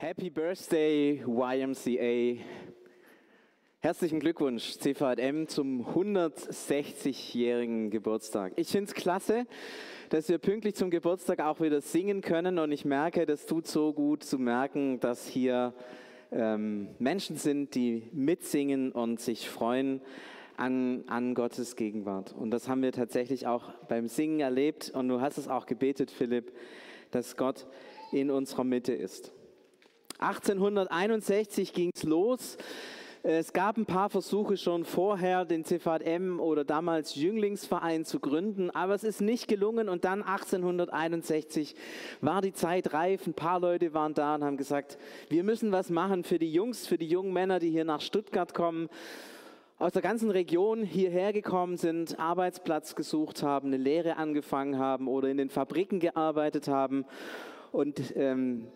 Happy Birthday YMCA. Herzlichen Glückwunsch CVM zum 160-jährigen Geburtstag. Ich finde es klasse, dass wir pünktlich zum Geburtstag auch wieder singen können und ich merke, das tut so gut zu merken, dass hier ähm, Menschen sind, die mitsingen und sich freuen an, an Gottes Gegenwart. Und das haben wir tatsächlich auch beim Singen erlebt und du hast es auch gebetet, Philipp, dass Gott in unserer Mitte ist. 1861 ging es los. Es gab ein paar Versuche schon vorher, den CVM oder damals Jünglingsverein zu gründen, aber es ist nicht gelungen. Und dann 1861 war die Zeit reif. Ein paar Leute waren da und haben gesagt, wir müssen was machen für die Jungs, für die jungen Männer, die hier nach Stuttgart kommen, aus der ganzen Region hierher gekommen sind, Arbeitsplatz gesucht haben, eine Lehre angefangen haben oder in den Fabriken gearbeitet haben. Und ähm,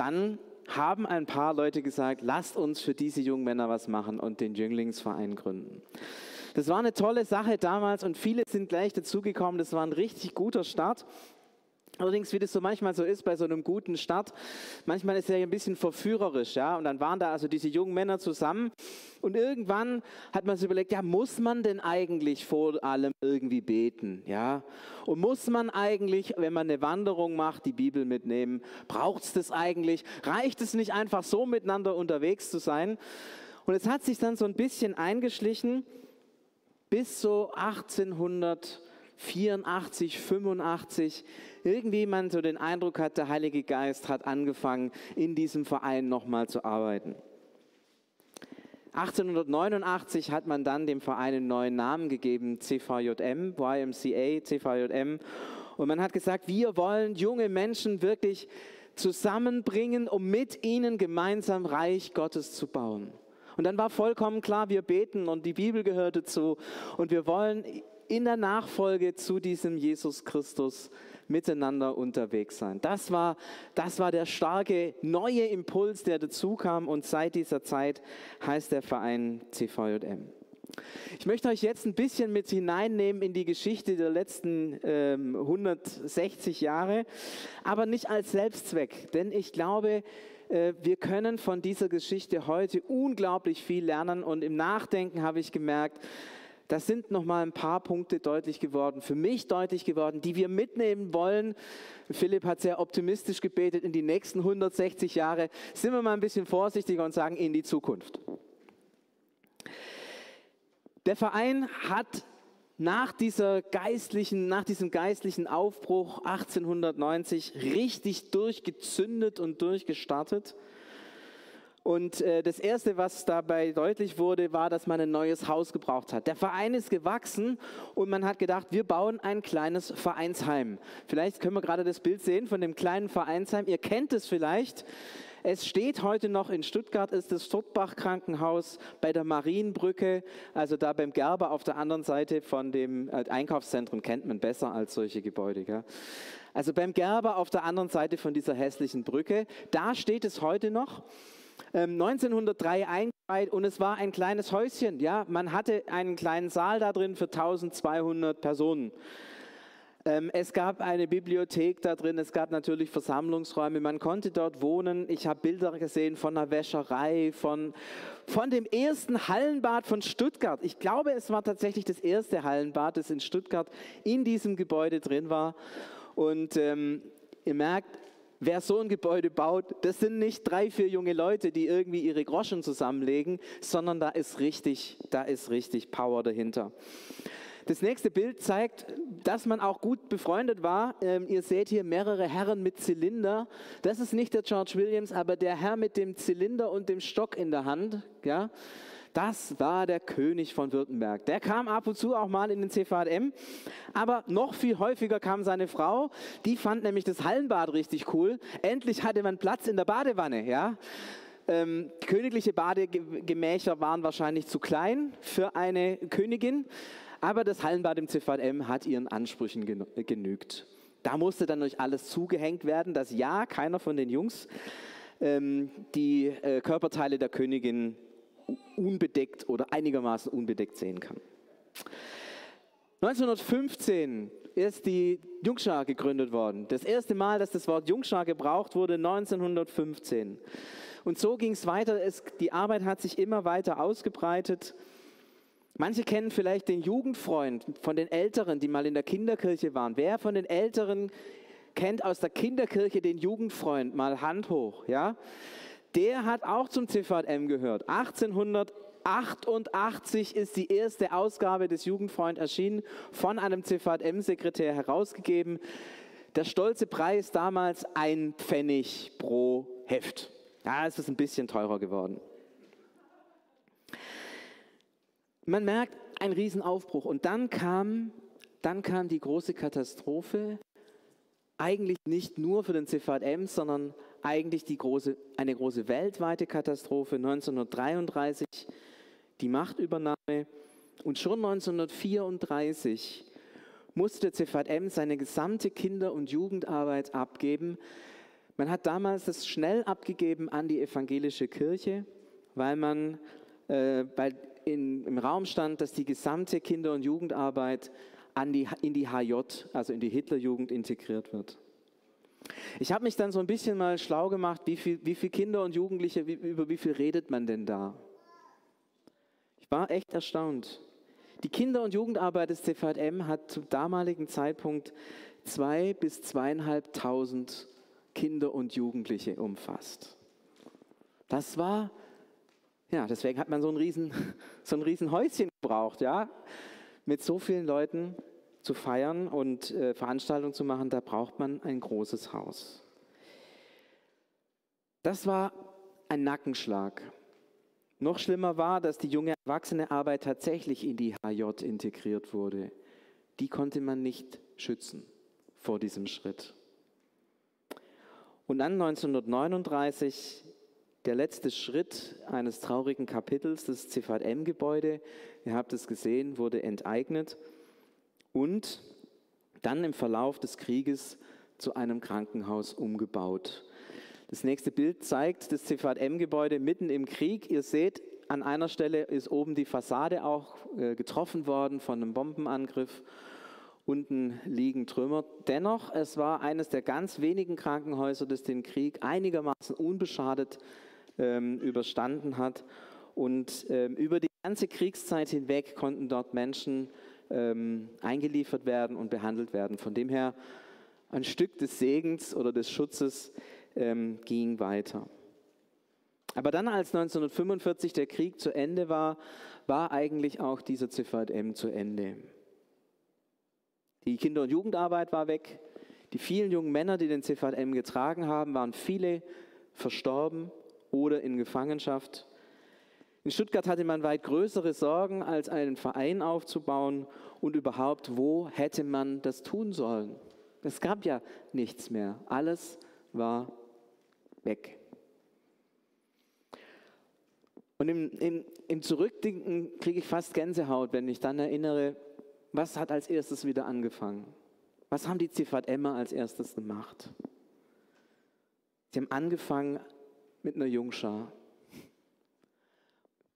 dann haben ein paar Leute gesagt, lasst uns für diese jungen Männer was machen und den Jünglingsverein gründen. Das war eine tolle Sache damals und viele sind gleich dazugekommen. Das war ein richtig guter Start. Allerdings, wie das so manchmal so ist bei so einem guten Start, manchmal ist er ja ein bisschen verführerisch, ja. Und dann waren da also diese jungen Männer zusammen und irgendwann hat man sich überlegt, ja, muss man denn eigentlich vor allem irgendwie beten, ja? Und muss man eigentlich, wenn man eine Wanderung macht, die Bibel mitnehmen? Braucht es das eigentlich? Reicht es nicht einfach so miteinander unterwegs zu sein? Und es hat sich dann so ein bisschen eingeschlichen bis so 1800 84, 85 irgendwie man so den Eindruck hat, der Heilige Geist hat angefangen, in diesem Verein nochmal zu arbeiten. 1889 hat man dann dem Verein einen neuen Namen gegeben, CVJM, YMCA, CVJM. Und man hat gesagt, wir wollen junge Menschen wirklich zusammenbringen, um mit ihnen gemeinsam Reich Gottes zu bauen. Und dann war vollkommen klar, wir beten und die Bibel gehört dazu. Und wir wollen in der Nachfolge zu diesem Jesus Christus miteinander unterwegs sein. Das war, das war der starke neue Impuls, der dazu kam und seit dieser Zeit heißt der Verein CVJM. Ich möchte euch jetzt ein bisschen mit hineinnehmen in die Geschichte der letzten ähm, 160 Jahre, aber nicht als Selbstzweck, denn ich glaube, äh, wir können von dieser Geschichte heute unglaublich viel lernen und im Nachdenken habe ich gemerkt, das sind noch mal ein paar Punkte deutlich geworden, für mich deutlich geworden, die wir mitnehmen wollen. Philipp hat sehr optimistisch gebetet in die nächsten 160 Jahre. Sind wir mal ein bisschen vorsichtiger und sagen in die Zukunft. Der Verein hat nach, dieser geistlichen, nach diesem geistlichen Aufbruch 1890 richtig durchgezündet und durchgestartet. Und äh, das Erste, was dabei deutlich wurde, war, dass man ein neues Haus gebraucht hat. Der Verein ist gewachsen und man hat gedacht, wir bauen ein kleines Vereinsheim. Vielleicht können wir gerade das Bild sehen von dem kleinen Vereinsheim. Ihr kennt es vielleicht. Es steht heute noch in Stuttgart, ist das Stuttbach Krankenhaus bei der Marienbrücke, also da beim Gerber auf der anderen Seite von dem äh, Einkaufszentrum kennt man besser als solche Gebäude. Gell? Also beim Gerber auf der anderen Seite von dieser hässlichen Brücke, da steht es heute noch. 1903 ähm, eingeweiht und es war ein kleines Häuschen. Ja, man hatte einen kleinen Saal da drin für 1200 Personen. Ähm, es gab eine Bibliothek da drin, es gab natürlich Versammlungsräume, man konnte dort wohnen. Ich habe Bilder gesehen von einer Wäscherei, von, von dem ersten Hallenbad von Stuttgart. Ich glaube, es war tatsächlich das erste Hallenbad, das in Stuttgart in diesem Gebäude drin war. Und ähm, ihr merkt, Wer so ein Gebäude baut, das sind nicht drei, vier junge Leute, die irgendwie ihre Groschen zusammenlegen, sondern da ist richtig, da ist richtig Power dahinter. Das nächste Bild zeigt, dass man auch gut befreundet war. Ähm, ihr seht hier mehrere Herren mit Zylinder. Das ist nicht der George Williams, aber der Herr mit dem Zylinder und dem Stock in der Hand. Ja? Das war der König von Württemberg. Der kam ab und zu auch mal in den CVM, aber noch viel häufiger kam seine Frau. Die fand nämlich das Hallenbad richtig cool. Endlich hatte man Platz in der Badewanne. Ja? Ähm, königliche Badegemächer waren wahrscheinlich zu klein für eine Königin, aber das Hallenbad im CVM hat ihren Ansprüchen genügt. Da musste dann durch alles zugehängt werden, dass ja keiner von den Jungs ähm, die äh, Körperteile der Königin unbedeckt oder einigermaßen unbedeckt sehen kann. 1915 ist die Jungschar gegründet worden. Das erste Mal, dass das Wort Jungschar gebraucht wurde, 1915. Und so ging es weiter. Die Arbeit hat sich immer weiter ausgebreitet. Manche kennen vielleicht den Jugendfreund von den Älteren, die mal in der Kinderkirche waren. Wer von den Älteren kennt aus der Kinderkirche den Jugendfreund? Mal Hand hoch, ja? Der hat auch zum CVM gehört. 1888 ist die erste Ausgabe des Jugendfreund erschienen, von einem CVM-Sekretär herausgegeben. Der stolze Preis damals ein Pfennig pro Heft. Ja, es ist ein bisschen teurer geworden. Man merkt einen Riesenaufbruch. Und dann kam, dann kam die große Katastrophe, eigentlich nicht nur für den CVM, sondern eigentlich die große, eine große weltweite Katastrophe 1933, die Machtübernahme. Und schon 1934 musste CVM seine gesamte Kinder- und Jugendarbeit abgeben. Man hat damals das schnell abgegeben an die evangelische Kirche, weil man äh, bei in, im Raum stand, dass die gesamte Kinder- und Jugendarbeit an die, in die HJ, also in die Hitlerjugend integriert wird. Ich habe mich dann so ein bisschen mal schlau gemacht, wie viele wie viel Kinder und Jugendliche, wie, über wie viel redet man denn da? Ich war echt erstaunt. Die Kinder- und Jugendarbeit des CVM hat zum damaligen Zeitpunkt zwei bis zweieinhalbtausend Kinder und Jugendliche umfasst. Das war ja, deswegen hat man so ein, riesen, so ein riesen Häuschen gebraucht, ja. Mit so vielen Leuten zu feiern und äh, Veranstaltungen zu machen, da braucht man ein großes Haus. Das war ein Nackenschlag. Noch schlimmer war, dass die junge Erwachsenearbeit tatsächlich in die HJ integriert wurde. Die konnte man nicht schützen vor diesem Schritt. Und dann 1939 der letzte Schritt eines traurigen Kapitels, das CVM-Gebäude, ihr habt es gesehen, wurde enteignet und dann im Verlauf des Krieges zu einem Krankenhaus umgebaut. Das nächste Bild zeigt das CVM-Gebäude mitten im Krieg. Ihr seht, an einer Stelle ist oben die Fassade auch äh, getroffen worden von einem Bombenangriff. Unten liegen Trümmer. Dennoch, es war eines der ganz wenigen Krankenhäuser, das den Krieg einigermaßen unbeschadet ähm, überstanden hat. Und ähm, über die ganze Kriegszeit hinweg konnten dort Menschen ähm, eingeliefert werden und behandelt werden. Von dem her ein Stück des Segens oder des Schutzes ähm, ging weiter. Aber dann, als 1945 der Krieg zu Ende war, war eigentlich auch dieser CVM zu Ende. Die Kinder- und Jugendarbeit war weg. Die vielen jungen Männer, die den CVM getragen haben, waren viele verstorben oder in Gefangenschaft. In Stuttgart hatte man weit größere Sorgen, als einen Verein aufzubauen und überhaupt, wo hätte man das tun sollen? Es gab ja nichts mehr. Alles war weg. Und im, im, im Zurückdenken kriege ich fast Gänsehaut, wenn ich dann erinnere, was hat als erstes wieder angefangen? Was haben die Emma als erstes gemacht? Sie haben angefangen, mit einer Jungschar.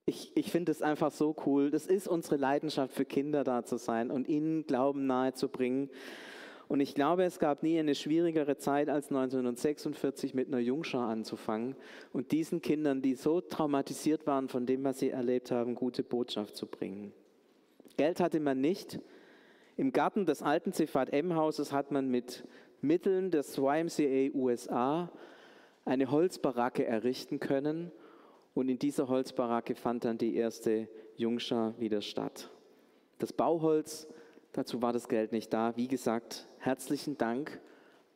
Ich, ich finde es einfach so cool. Das ist unsere Leidenschaft für Kinder da zu sein und ihnen Glauben nahezubringen. Und ich glaube, es gab nie eine schwierigere Zeit als 1946 mit einer Jungschar anzufangen und diesen Kindern, die so traumatisiert waren von dem, was sie erlebt haben, gute Botschaft zu bringen. Geld hatte man nicht. Im Garten des alten CVM-Hauses hat man mit Mitteln des YMCA USA eine Holzbaracke errichten können. Und in dieser Holzbaracke fand dann die erste Jungschar wieder statt. Das Bauholz, dazu war das Geld nicht da. Wie gesagt, herzlichen Dank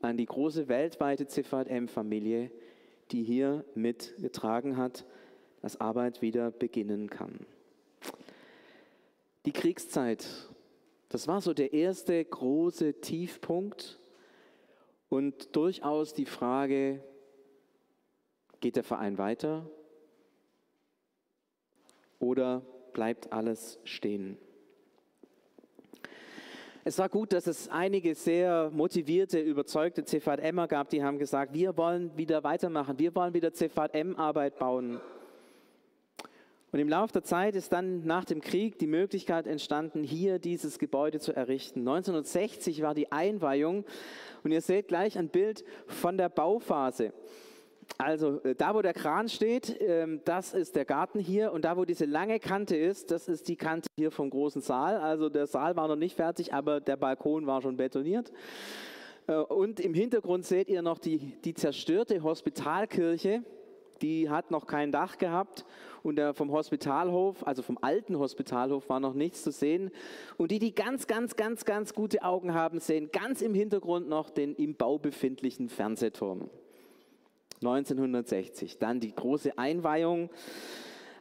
an die große weltweite CVM-Familie, die hier mitgetragen hat, dass Arbeit wieder beginnen kann. Die Kriegszeit, das war so der erste große Tiefpunkt und durchaus die Frage, Geht der Verein weiter oder bleibt alles stehen? Es war gut, dass es einige sehr motivierte, überzeugte CVMer gab, die haben gesagt, wir wollen wieder weitermachen, wir wollen wieder CVM-Arbeit bauen. Und im Laufe der Zeit ist dann nach dem Krieg die Möglichkeit entstanden, hier dieses Gebäude zu errichten. 1960 war die Einweihung und ihr seht gleich ein Bild von der Bauphase. Also äh, da, wo der Kran steht, ähm, das ist der Garten hier und da, wo diese lange Kante ist, das ist die Kante hier vom großen Saal. Also der Saal war noch nicht fertig, aber der Balkon war schon betoniert. Äh, und im Hintergrund seht ihr noch die, die zerstörte Hospitalkirche. Die hat noch kein Dach gehabt und vom Hospitalhof, also vom alten Hospitalhof, war noch nichts zu sehen. Und die, die ganz, ganz, ganz, ganz gute Augen haben, sehen ganz im Hintergrund noch den im Bau befindlichen Fernsehturm. 1960. Dann die große Einweihung.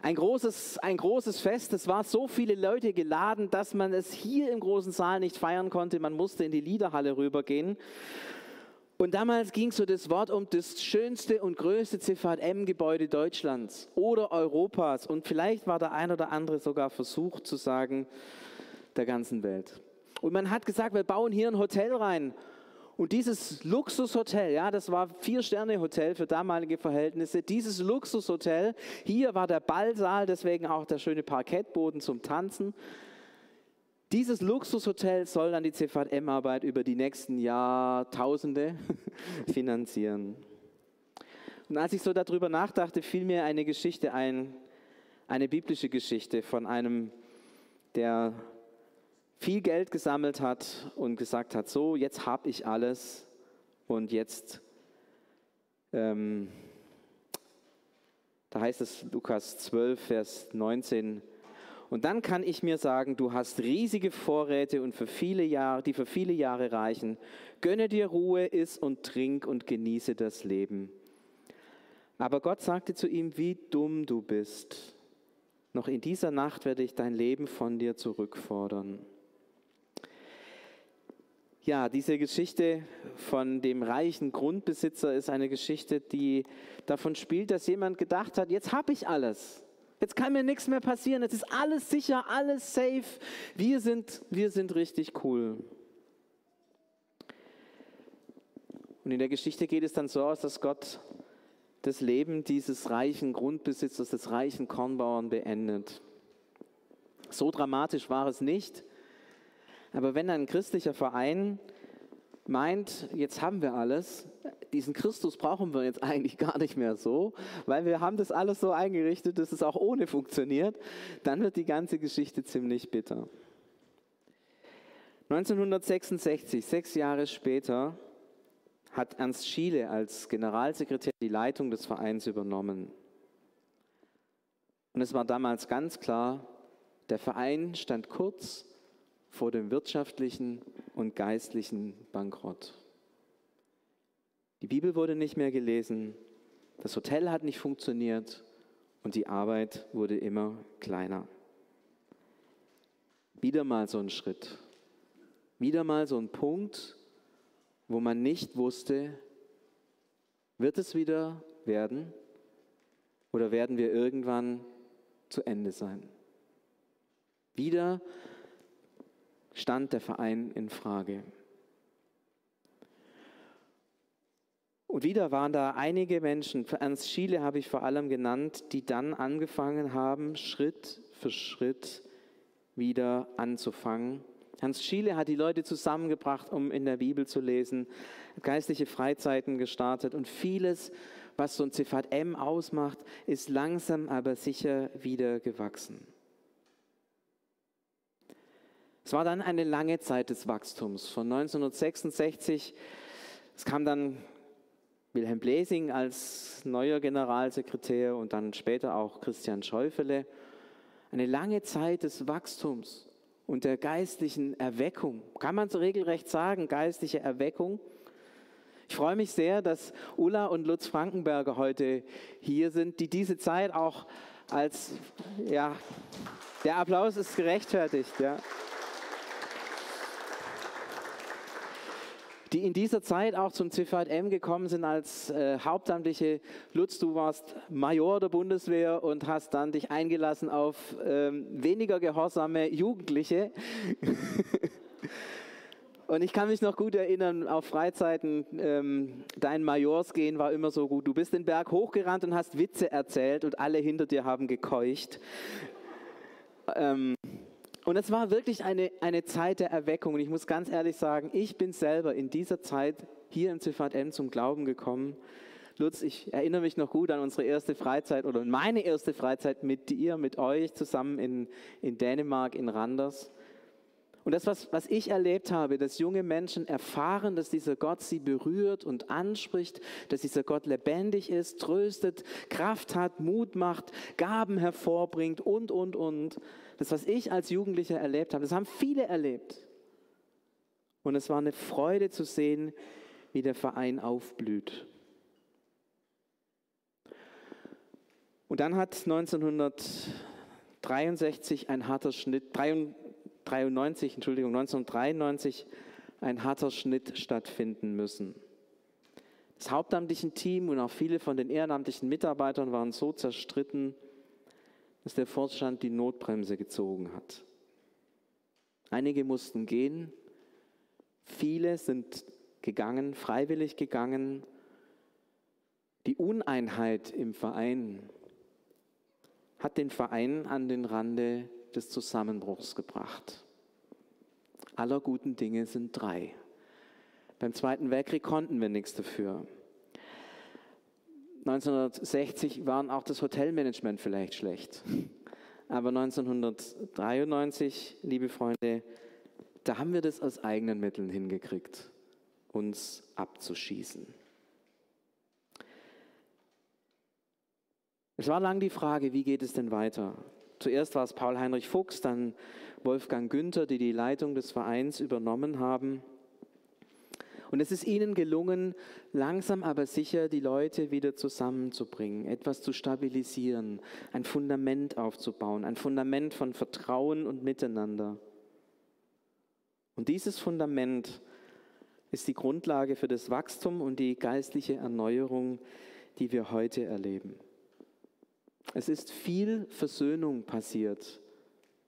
Ein großes, ein großes Fest. Es war so viele Leute geladen, dass man es hier im großen Saal nicht feiern konnte. Man musste in die Liederhalle rübergehen. Und damals ging so das Wort um das schönste und größte CVM-Gebäude Deutschlands oder Europas. Und vielleicht war der ein oder andere sogar versucht zu sagen, der ganzen Welt. Und man hat gesagt, wir bauen hier ein Hotel rein. Und dieses Luxushotel, ja, das war Vier-Sterne-Hotel für damalige Verhältnisse. Dieses Luxushotel, hier war der Ballsaal, deswegen auch der schöne Parkettboden zum Tanzen. Dieses Luxushotel soll dann die CVM-Arbeit über die nächsten Jahrtausende finanzieren. Und als ich so darüber nachdachte, fiel mir eine Geschichte ein, eine biblische Geschichte von einem, der viel Geld gesammelt hat und gesagt hat, so, jetzt habe ich alles und jetzt, ähm, da heißt es Lukas 12, Vers 19, und dann kann ich mir sagen, du hast riesige Vorräte und für viele Jahre, die für viele Jahre reichen. Gönne dir Ruhe, iss und trink und genieße das Leben. Aber Gott sagte zu ihm, wie dumm du bist. Noch in dieser Nacht werde ich dein Leben von dir zurückfordern. Ja, diese Geschichte von dem reichen Grundbesitzer ist eine Geschichte, die davon spielt, dass jemand gedacht hat, jetzt habe ich alles. Jetzt kann mir nichts mehr passieren. Jetzt ist alles sicher, alles safe. Wir sind, wir sind richtig cool. Und in der Geschichte geht es dann so aus, dass Gott das Leben dieses reichen Grundbesitzers, des reichen Kornbauern beendet. So dramatisch war es nicht. Aber wenn ein christlicher Verein meint, jetzt haben wir alles, diesen Christus brauchen wir jetzt eigentlich gar nicht mehr so, weil wir haben das alles so eingerichtet, dass es auch ohne funktioniert, dann wird die ganze Geschichte ziemlich bitter. 1966, sechs Jahre später, hat Ernst Schiele als Generalsekretär die Leitung des Vereins übernommen. Und es war damals ganz klar, der Verein stand kurz vor dem wirtschaftlichen und geistlichen Bankrott. Die Bibel wurde nicht mehr gelesen, das Hotel hat nicht funktioniert und die Arbeit wurde immer kleiner. Wieder mal so ein Schritt, wieder mal so ein Punkt, wo man nicht wusste, wird es wieder werden oder werden wir irgendwann zu Ende sein? Wieder stand der Verein in Frage. Und wieder waren da einige Menschen, Ernst Schiele habe ich vor allem genannt, die dann angefangen haben, Schritt für Schritt wieder anzufangen. Hans Schiele hat die Leute zusammengebracht, um in der Bibel zu lesen, geistliche Freizeiten gestartet und vieles, was so ein Ziffat M ausmacht, ist langsam aber sicher wieder gewachsen. Es war dann eine lange Zeit des Wachstums. Von 1966, es kam dann Wilhelm Blesing als neuer Generalsekretär und dann später auch Christian Schäufele. Eine lange Zeit des Wachstums und der geistlichen Erweckung. Kann man so regelrecht sagen, geistliche Erweckung? Ich freue mich sehr, dass Ulla und Lutz Frankenberger heute hier sind, die diese Zeit auch als, ja, der Applaus ist gerechtfertigt, ja. Die in dieser Zeit auch zum CVM gekommen sind als äh, Hauptamtliche. Lutz, du warst Major der Bundeswehr und hast dann dich eingelassen auf ähm, weniger gehorsame Jugendliche. Und ich kann mich noch gut erinnern, auf Freizeiten, ähm, dein Majors gehen war immer so gut. Du bist den Berg hochgerannt und hast Witze erzählt und alle hinter dir haben gekeucht. Ähm, und es war wirklich eine, eine Zeit der Erweckung. Und ich muss ganz ehrlich sagen, ich bin selber in dieser Zeit hier im CVM zum Glauben gekommen. Lutz, ich erinnere mich noch gut an unsere erste Freizeit oder meine erste Freizeit mit dir, mit euch zusammen in, in Dänemark, in Randers. Und das, was, was ich erlebt habe, dass junge Menschen erfahren, dass dieser Gott sie berührt und anspricht, dass dieser Gott lebendig ist, tröstet, Kraft hat, Mut macht, Gaben hervorbringt und, und, und. Das, was ich als Jugendlicher erlebt habe, das haben viele erlebt. Und es war eine Freude zu sehen, wie der Verein aufblüht. Und dann hat 1963 ein harter Schnitt, 93, Entschuldigung, 1993 ein harter Schnitt stattfinden müssen. Das hauptamtliche Team und auch viele von den ehrenamtlichen Mitarbeitern waren so zerstritten, dass der Vorstand die Notbremse gezogen hat. Einige mussten gehen, viele sind gegangen, freiwillig gegangen. Die Uneinheit im Verein hat den Verein an den Rande des Zusammenbruchs gebracht. Aller guten Dinge sind drei. Beim Zweiten Weltkrieg konnten wir nichts dafür. 1960 waren auch das Hotelmanagement vielleicht schlecht. Aber 1993, liebe Freunde, da haben wir das aus eigenen Mitteln hingekriegt, uns abzuschießen. Es war lang die Frage, wie geht es denn weiter? Zuerst war es Paul-Heinrich Fuchs, dann Wolfgang Günther, die die Leitung des Vereins übernommen haben. Und es ist ihnen gelungen, langsam aber sicher die Leute wieder zusammenzubringen, etwas zu stabilisieren, ein Fundament aufzubauen, ein Fundament von Vertrauen und Miteinander. Und dieses Fundament ist die Grundlage für das Wachstum und die geistliche Erneuerung, die wir heute erleben. Es ist viel Versöhnung passiert.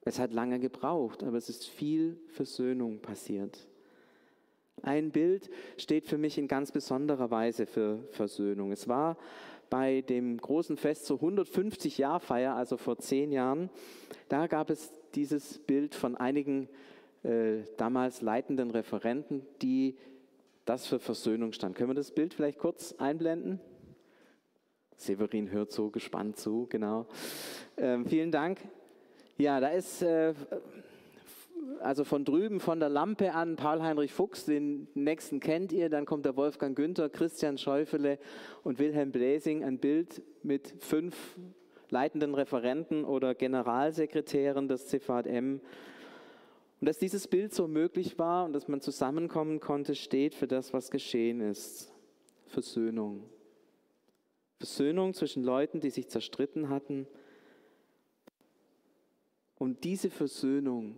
Es hat lange gebraucht, aber es ist viel Versöhnung passiert. Ein Bild steht für mich in ganz besonderer Weise für Versöhnung. Es war bei dem großen Fest zur 150 Jahr Feier, also vor zehn Jahren, da gab es dieses Bild von einigen äh, damals leitenden Referenten, die das für Versöhnung stand. Können wir das Bild vielleicht kurz einblenden? Severin hört so gespannt zu, genau. Ähm, vielen Dank. Ja, da ist äh, also von drüben von der Lampe an Paul-Heinrich Fuchs, den nächsten kennt ihr, dann kommt der Wolfgang Günther, Christian Schäufele und Wilhelm Bläsing, ein Bild mit fünf leitenden Referenten oder Generalsekretären des CVM. Und dass dieses Bild so möglich war und dass man zusammenkommen konnte, steht für das, was geschehen ist. Versöhnung. Versöhnung zwischen Leuten, die sich zerstritten hatten. Und diese Versöhnung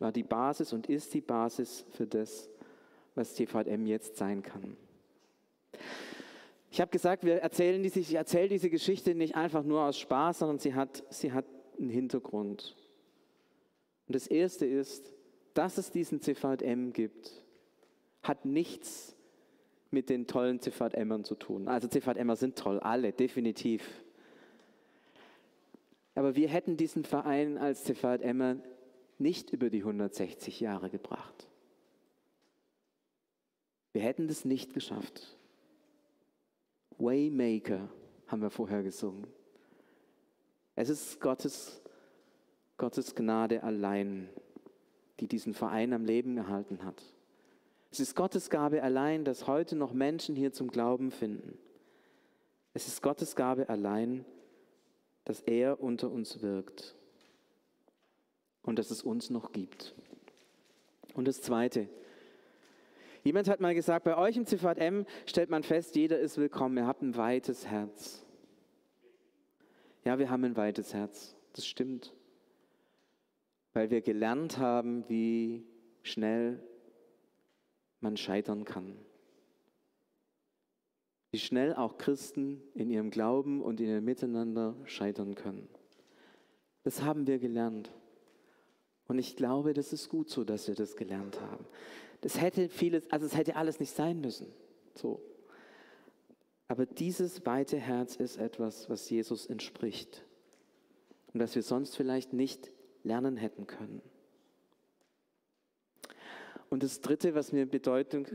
war die Basis und ist die Basis für das, was TVM jetzt sein kann. Ich habe gesagt, wir erzählen diese, ich erzähle diese Geschichte nicht einfach nur aus Spaß, sondern sie hat, sie hat einen Hintergrund. Und das Erste ist, dass es diesen CVM gibt, hat nichts mit den tollen CVMern zu tun. Also CVMer sind toll, alle, definitiv. Aber wir hätten diesen Verein als CVMer nicht über die 160 Jahre gebracht. Wir hätten das nicht geschafft. Waymaker haben wir vorher gesungen. Es ist Gottes, Gottes Gnade allein, die diesen Verein am Leben gehalten hat. Es ist Gottes Gabe allein, dass heute noch Menschen hier zum Glauben finden. Es ist Gottes Gabe allein, dass er unter uns wirkt und dass es uns noch gibt. Und das Zweite. Jemand hat mal gesagt, bei euch im CVM stellt man fest, jeder ist willkommen, ihr habt ein weites Herz. Ja, wir haben ein weites Herz, das stimmt. Weil wir gelernt haben, wie schnell man scheitern kann. Wie schnell auch Christen in ihrem Glauben und in ihrem Miteinander scheitern können. Das haben wir gelernt. Und ich glaube, das ist gut so, dass wir das gelernt haben. Das hätte vieles, also es hätte alles nicht sein müssen. So. Aber dieses weite Herz ist etwas, was Jesus entspricht und das wir sonst vielleicht nicht lernen hätten können. Und das Dritte, was mir Bedeutung,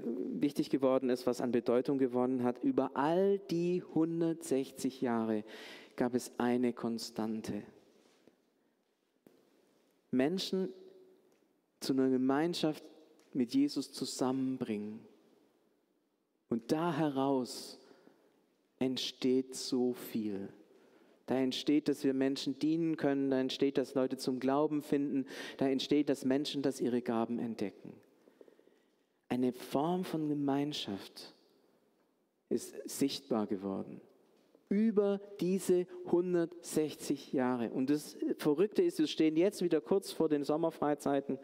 wichtig geworden ist, was an Bedeutung gewonnen hat, über all die 160 Jahre gab es eine Konstante. Menschen zu einer Gemeinschaft mit Jesus zusammenbringen. Und da heraus entsteht so viel. Da entsteht, dass wir Menschen dienen können, da entsteht, dass Leute zum Glauben finden, da entsteht, dass Menschen das ihre Gaben entdecken. Eine Form von Gemeinschaft ist sichtbar geworden über diese 160 Jahre. Und das Verrückte ist, wir stehen jetzt wieder kurz vor den Sommerfreizeiten.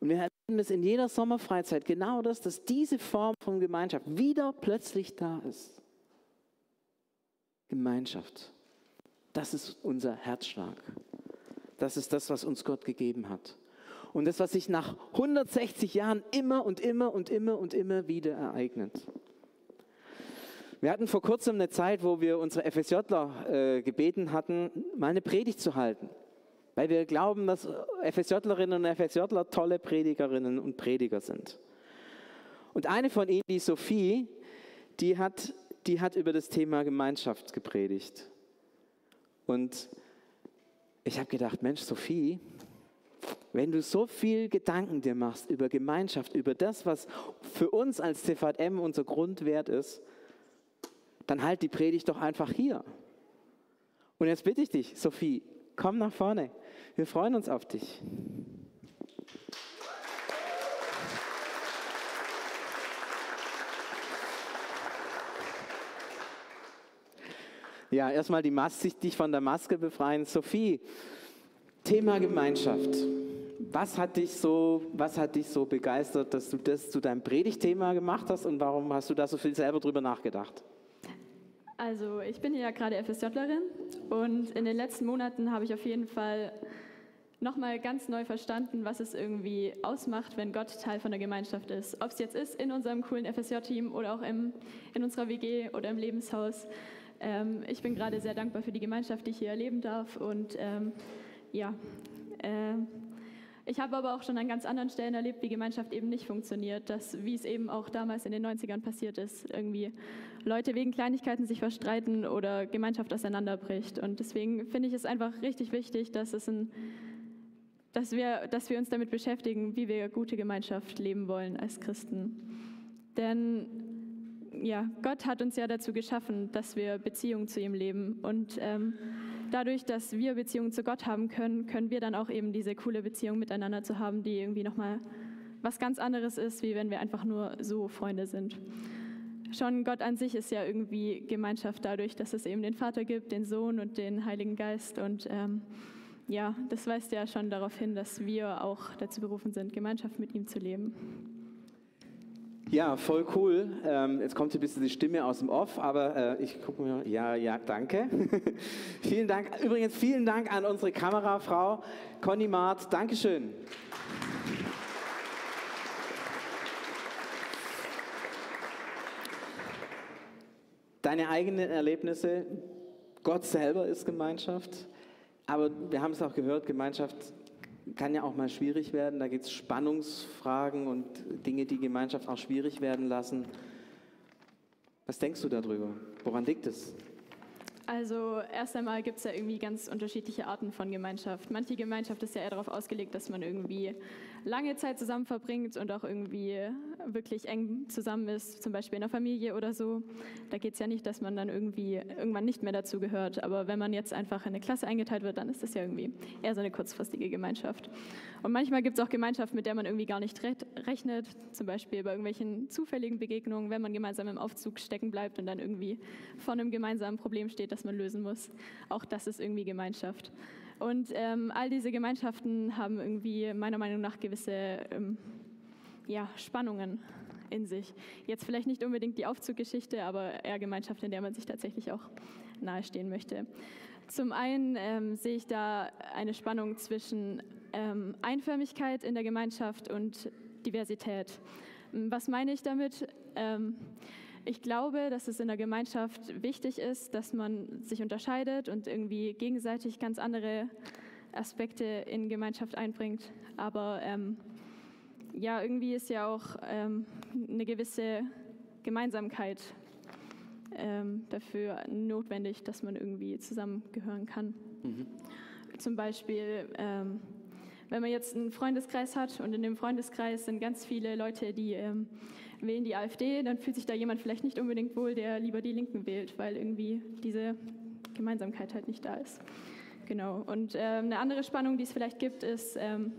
Und wir erleben es in jeder Sommerfreizeit genau das, dass diese Form von Gemeinschaft wieder plötzlich da ist. Gemeinschaft. Das ist unser Herzschlag. Das ist das, was uns Gott gegeben hat. Und das, was sich nach 160 Jahren immer und immer und immer und immer wieder ereignet. Wir hatten vor kurzem eine Zeit, wo wir unsere FSJler äh, gebeten hatten, mal eine Predigt zu halten. Weil wir glauben, dass FSJlerinnen und FSJler tolle Predigerinnen und Prediger sind. Und eine von ihnen, die Sophie, die hat, die hat über das Thema Gemeinschaft gepredigt. Und ich habe gedacht, Mensch, Sophie, wenn du so viel Gedanken dir machst über Gemeinschaft, über das, was für uns als CVM unser Grundwert ist, dann halt die Predigt doch einfach hier. Und jetzt bitte ich dich, Sophie, komm nach vorne. Wir freuen uns auf dich. Ja, erstmal die Maske, dich von der Maske befreien. Sophie, Thema Gemeinschaft. Was hat dich so, was hat dich so begeistert, dass du das zu deinem Predigtthema gemacht hast und warum hast du da so viel selber drüber nachgedacht? Also ich bin ja gerade FSJlerin und in den letzten Monaten habe ich auf jeden Fall nochmal ganz neu verstanden, was es irgendwie ausmacht, wenn Gott Teil von der Gemeinschaft ist. Ob es jetzt ist in unserem coolen FSJ-Team oder auch im, in unserer WG oder im Lebenshaus. Ähm, ich bin gerade sehr dankbar für die Gemeinschaft, die ich hier erleben darf und ähm, ja, äh, ich habe aber auch schon an ganz anderen Stellen erlebt, wie Gemeinschaft eben nicht funktioniert, dass, wie es eben auch damals in den 90ern passiert ist, irgendwie Leute wegen Kleinigkeiten sich verstreiten oder Gemeinschaft auseinanderbricht. Und deswegen finde ich es einfach richtig wichtig, dass, es ein, dass, wir, dass wir uns damit beschäftigen, wie wir gute Gemeinschaft leben wollen als Christen. Denn ja, Gott hat uns ja dazu geschaffen, dass wir Beziehungen zu ihm leben. Und ähm, dadurch, dass wir Beziehungen zu Gott haben können, können wir dann auch eben diese coole Beziehung miteinander zu haben, die irgendwie nochmal was ganz anderes ist, wie wenn wir einfach nur so Freunde sind. Schon Gott an sich ist ja irgendwie Gemeinschaft dadurch, dass es eben den Vater gibt, den Sohn und den Heiligen Geist. Und ähm, ja, das weist ja schon darauf hin, dass wir auch dazu berufen sind, Gemeinschaft mit ihm zu leben. Ja, voll cool. Ähm, jetzt kommt ein bisschen die Stimme aus dem Off, aber äh, ich gucke mir, ja, ja, danke. vielen Dank. Übrigens, vielen Dank an unsere Kamerafrau Conny Mart. Dankeschön. Deine eigenen Erlebnisse, Gott selber ist Gemeinschaft, aber wir haben es auch gehört, Gemeinschaft kann ja auch mal schwierig werden. Da gibt es Spannungsfragen und Dinge, die Gemeinschaft auch schwierig werden lassen. Was denkst du darüber? Woran liegt es? Also erst einmal gibt es ja irgendwie ganz unterschiedliche Arten von Gemeinschaft. Manche Gemeinschaft ist ja eher darauf ausgelegt, dass man irgendwie lange Zeit zusammen verbringt und auch irgendwie wirklich eng zusammen ist, zum Beispiel in der Familie oder so. Da geht es ja nicht, dass man dann irgendwie irgendwann nicht mehr dazu gehört. Aber wenn man jetzt einfach in eine Klasse eingeteilt wird, dann ist das ja irgendwie eher so eine kurzfristige Gemeinschaft. Und manchmal gibt es auch Gemeinschaft, mit der man irgendwie gar nicht rechnet, zum Beispiel bei irgendwelchen zufälligen Begegnungen, wenn man gemeinsam im Aufzug stecken bleibt und dann irgendwie vor einem gemeinsamen Problem steht, das man lösen muss. Auch das ist irgendwie Gemeinschaft. Und ähm, all diese Gemeinschaften haben irgendwie meiner Meinung nach gewisse ähm, ja, Spannungen in sich. Jetzt vielleicht nicht unbedingt die Aufzuggeschichte, aber eher Gemeinschaft, in der man sich tatsächlich auch nahestehen möchte. Zum einen ähm, sehe ich da eine Spannung zwischen ähm, Einförmigkeit in der Gemeinschaft und Diversität. Was meine ich damit? Ähm, ich glaube, dass es in der Gemeinschaft wichtig ist, dass man sich unterscheidet und irgendwie gegenseitig ganz andere Aspekte in Gemeinschaft einbringt. Aber ähm, ja, irgendwie ist ja auch ähm, eine gewisse Gemeinsamkeit ähm, dafür notwendig, dass man irgendwie zusammengehören kann. Mhm. Zum Beispiel, ähm, wenn man jetzt einen Freundeskreis hat und in dem Freundeskreis sind ganz viele Leute, die ähm, wählen die AfD, dann fühlt sich da jemand vielleicht nicht unbedingt wohl, der lieber die Linken wählt, weil irgendwie diese Gemeinsamkeit halt nicht da ist. Genau. Und ähm, eine andere Spannung, die es vielleicht gibt, ist, ähm,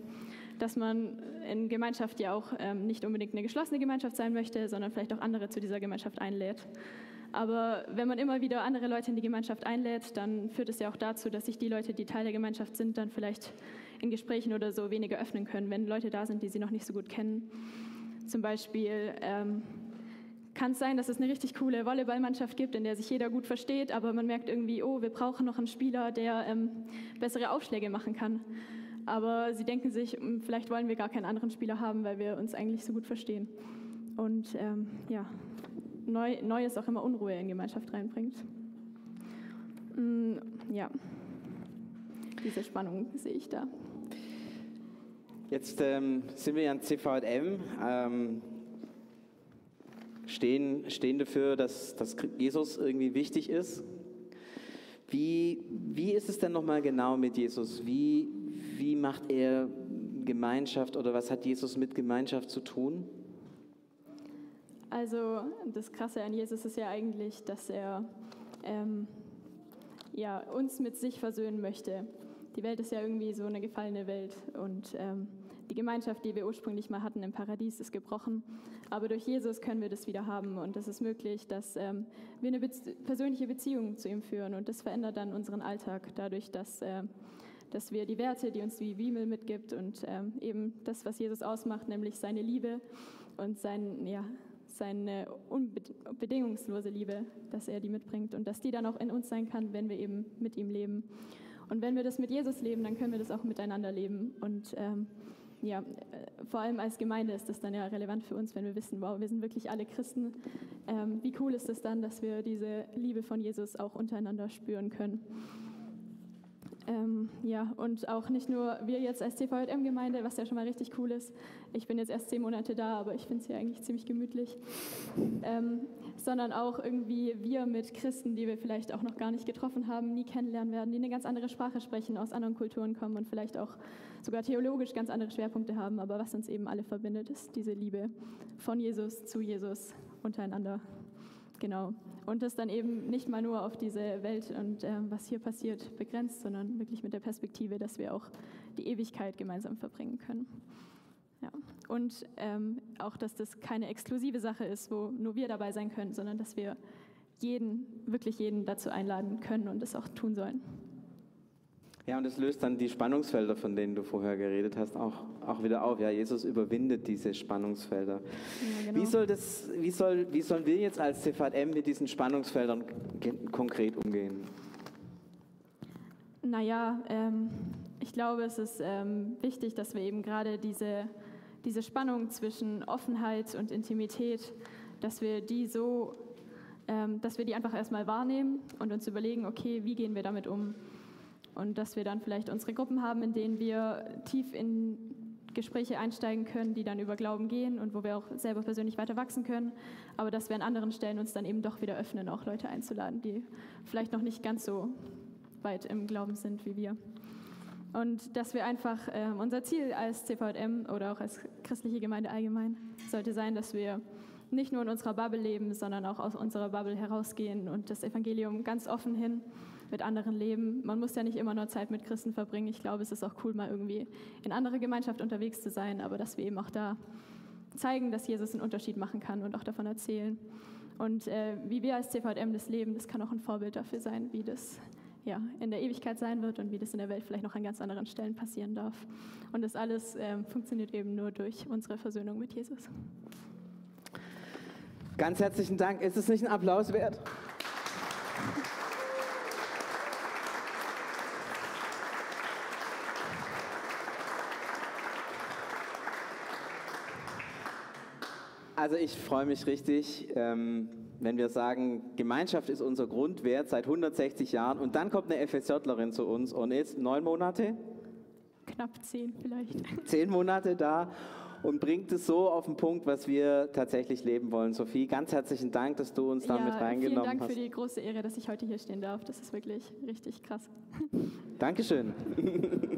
dass man in Gemeinschaft ja auch ähm, nicht unbedingt eine geschlossene Gemeinschaft sein möchte, sondern vielleicht auch andere zu dieser Gemeinschaft einlädt. Aber wenn man immer wieder andere Leute in die Gemeinschaft einlädt, dann führt es ja auch dazu, dass sich die Leute, die Teil der Gemeinschaft sind, dann vielleicht in Gesprächen oder so weniger öffnen können, wenn Leute da sind, die sie noch nicht so gut kennen. Zum Beispiel ähm, kann es sein, dass es eine richtig coole Volleyballmannschaft gibt, in der sich jeder gut versteht, aber man merkt irgendwie, oh, wir brauchen noch einen Spieler, der ähm, bessere Aufschläge machen kann. Aber sie denken sich, hm, vielleicht wollen wir gar keinen anderen Spieler haben, weil wir uns eigentlich so gut verstehen. Und ähm, ja, neu, Neues auch immer Unruhe in Gemeinschaft reinbringt. Mm, ja, diese Spannung sehe ich da. Jetzt ähm, sind wir ja an CVM, ähm, stehen, stehen dafür, dass, dass Jesus irgendwie wichtig ist. Wie, wie ist es denn nochmal genau mit Jesus? Wie, wie macht er Gemeinschaft oder was hat Jesus mit Gemeinschaft zu tun? Also das Krasse an Jesus ist ja eigentlich, dass er ähm, ja, uns mit sich versöhnen möchte. Die Welt ist ja irgendwie so eine gefallene Welt und ähm, die Gemeinschaft, die wir ursprünglich mal hatten im Paradies, ist gebrochen. Aber durch Jesus können wir das wieder haben und es ist möglich, dass ähm, wir eine Be persönliche Beziehung zu ihm führen und das verändert dann unseren Alltag dadurch, dass, äh, dass wir die Werte, die uns die Bibel mitgibt und ähm, eben das, was Jesus ausmacht, nämlich seine Liebe und sein, ja, seine unbedingungslose Liebe, dass er die mitbringt und dass die dann auch in uns sein kann, wenn wir eben mit ihm leben. Und wenn wir das mit Jesus leben, dann können wir das auch miteinander leben. Und ähm, ja, äh, vor allem als Gemeinde ist das dann ja relevant für uns, wenn wir wissen, wow, wir sind wirklich alle Christen. Ähm, wie cool ist es dann, dass wir diese Liebe von Jesus auch untereinander spüren können? Ähm, ja, und auch nicht nur wir jetzt als TVM-Gemeinde, was ja schon mal richtig cool ist. Ich bin jetzt erst zehn Monate da, aber ich finde es hier eigentlich ziemlich gemütlich. Ähm, sondern auch irgendwie wir mit Christen, die wir vielleicht auch noch gar nicht getroffen haben, nie kennenlernen werden, die eine ganz andere Sprache sprechen, aus anderen Kulturen kommen und vielleicht auch sogar theologisch ganz andere Schwerpunkte haben. Aber was uns eben alle verbindet, ist diese Liebe von Jesus zu Jesus untereinander. Genau. Und das dann eben nicht mal nur auf diese Welt und äh, was hier passiert begrenzt, sondern wirklich mit der Perspektive, dass wir auch die Ewigkeit gemeinsam verbringen können. Ja. Und ähm, auch, dass das keine exklusive Sache ist, wo nur wir dabei sein können, sondern dass wir jeden, wirklich jeden dazu einladen können und es auch tun sollen. Ja, und es löst dann die Spannungsfelder, von denen du vorher geredet hast, auch, auch wieder auf. Ja, Jesus überwindet diese Spannungsfelder. Ja, genau. wie, soll das, wie, soll, wie sollen wir jetzt als CVM mit diesen Spannungsfeldern konkret umgehen? Naja, ähm, ich glaube, es ist ähm, wichtig, dass wir eben gerade diese, diese Spannung zwischen Offenheit und Intimität, dass wir die so, ähm, dass wir die einfach erstmal wahrnehmen und uns überlegen, okay, wie gehen wir damit um? Und dass wir dann vielleicht unsere Gruppen haben, in denen wir tief in Gespräche einsteigen können, die dann über Glauben gehen und wo wir auch selber persönlich weiter wachsen können. Aber dass wir an anderen Stellen uns dann eben doch wieder öffnen, auch Leute einzuladen, die vielleicht noch nicht ganz so weit im Glauben sind wie wir. Und dass wir einfach, äh, unser Ziel als CVM oder auch als christliche Gemeinde allgemein sollte sein, dass wir nicht nur in unserer Bubble leben, sondern auch aus unserer Bubble herausgehen und das Evangelium ganz offen hin mit anderen leben. Man muss ja nicht immer nur Zeit mit Christen verbringen. Ich glaube, es ist auch cool, mal irgendwie in andere Gemeinschaft unterwegs zu sein, aber dass wir eben auch da zeigen, dass Jesus einen Unterschied machen kann und auch davon erzählen. Und äh, wie wir als CVM das leben, das kann auch ein Vorbild dafür sein, wie das ja, in der Ewigkeit sein wird und wie das in der Welt vielleicht noch an ganz anderen Stellen passieren darf. Und das alles äh, funktioniert eben nur durch unsere Versöhnung mit Jesus. Ganz herzlichen Dank. Ist es nicht ein Applaus wert? Also ich freue mich richtig, ähm, wenn wir sagen, Gemeinschaft ist unser Grundwert seit 160 Jahren und dann kommt eine FSJlerin zu uns und ist neun Monate, Knapp zehn vielleicht. zehn Monate da und bringt es so auf den Punkt, was wir tatsächlich leben wollen. Sophie, ganz herzlichen Dank, dass du uns da mit ja, vielen reingenommen Dank hast. für die große Ehre, dass ich heute hier stehen darf. Das ist wirklich richtig krass. Dankeschön.